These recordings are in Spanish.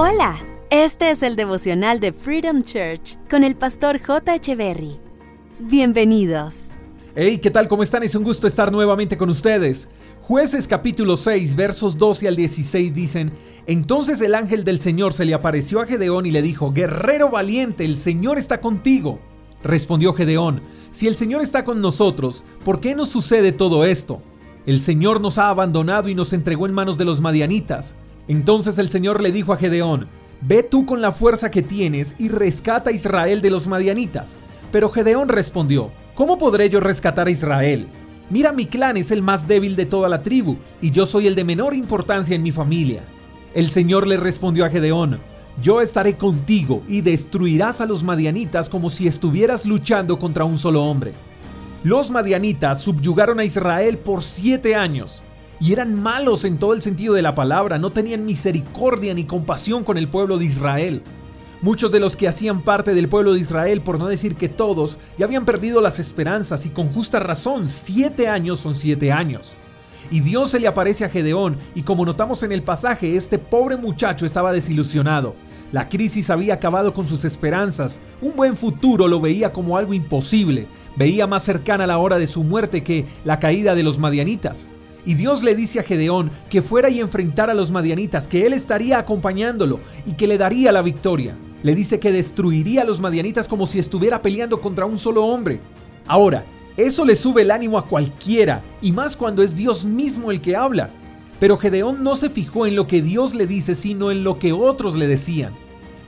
Hola, este es el devocional de Freedom Church con el pastor J. Berry. Bienvenidos. Hey, ¿qué tal? ¿Cómo están? Es un gusto estar nuevamente con ustedes. Jueces capítulo 6, versos 12 al 16 dicen, Entonces el ángel del Señor se le apareció a Gedeón y le dijo, Guerrero valiente, el Señor está contigo. Respondió Gedeón, Si el Señor está con nosotros, ¿por qué nos sucede todo esto? El Señor nos ha abandonado y nos entregó en manos de los madianitas. Entonces el Señor le dijo a Gedeón, Ve tú con la fuerza que tienes y rescata a Israel de los madianitas. Pero Gedeón respondió, ¿Cómo podré yo rescatar a Israel? Mira, mi clan es el más débil de toda la tribu, y yo soy el de menor importancia en mi familia. El Señor le respondió a Gedeón, Yo estaré contigo y destruirás a los madianitas como si estuvieras luchando contra un solo hombre. Los madianitas subyugaron a Israel por siete años, y eran malos en todo el sentido de la palabra, no tenían misericordia ni compasión con el pueblo de Israel. Muchos de los que hacían parte del pueblo de Israel, por no decir que todos, ya habían perdido las esperanzas y con justa razón, siete años son siete años. Y Dios se le aparece a Gedeón y como notamos en el pasaje, este pobre muchacho estaba desilusionado. La crisis había acabado con sus esperanzas, un buen futuro lo veía como algo imposible, veía más cercana la hora de su muerte que la caída de los madianitas. Y Dios le dice a Gedeón que fuera y enfrentara a los madianitas, que él estaría acompañándolo y que le daría la victoria. Le dice que destruiría a los madianitas como si estuviera peleando contra un solo hombre. Ahora, eso le sube el ánimo a cualquiera, y más cuando es Dios mismo el que habla. Pero Gedeón no se fijó en lo que Dios le dice, sino en lo que otros le decían.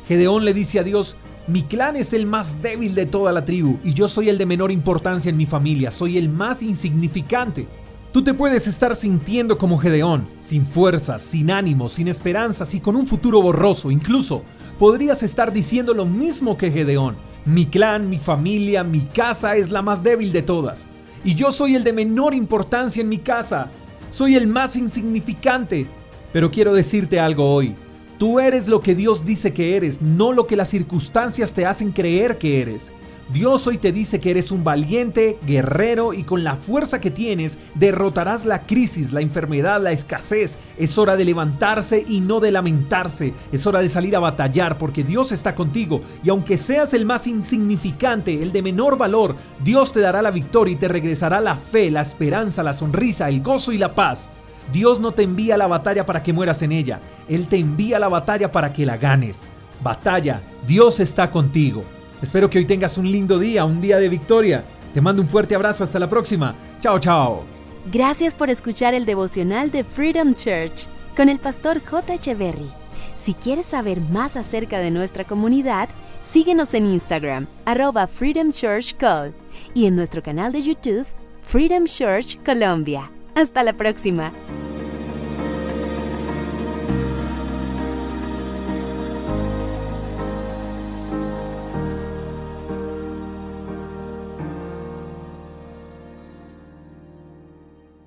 Gedeón le dice a Dios, mi clan es el más débil de toda la tribu, y yo soy el de menor importancia en mi familia, soy el más insignificante. Tú te puedes estar sintiendo como Gedeón, sin fuerzas, sin ánimo, sin esperanzas y con un futuro borroso. Incluso podrías estar diciendo lo mismo que Gedeón. Mi clan, mi familia, mi casa es la más débil de todas. Y yo soy el de menor importancia en mi casa. Soy el más insignificante. Pero quiero decirte algo hoy. Tú eres lo que Dios dice que eres, no lo que las circunstancias te hacen creer que eres. Dios hoy te dice que eres un valiente, guerrero y con la fuerza que tienes derrotarás la crisis, la enfermedad, la escasez. Es hora de levantarse y no de lamentarse. Es hora de salir a batallar porque Dios está contigo y aunque seas el más insignificante, el de menor valor, Dios te dará la victoria y te regresará la fe, la esperanza, la sonrisa, el gozo y la paz. Dios no te envía a la batalla para que mueras en ella, Él te envía a la batalla para que la ganes. Batalla, Dios está contigo. Espero que hoy tengas un lindo día, un día de victoria. Te mando un fuerte abrazo, hasta la próxima. Chao, chao. Gracias por escuchar el devocional de Freedom Church con el pastor J. Echeverry. Si quieres saber más acerca de nuestra comunidad, síguenos en Instagram, arroba Freedom Church Call, y en nuestro canal de YouTube, Freedom Church Colombia. Hasta la próxima.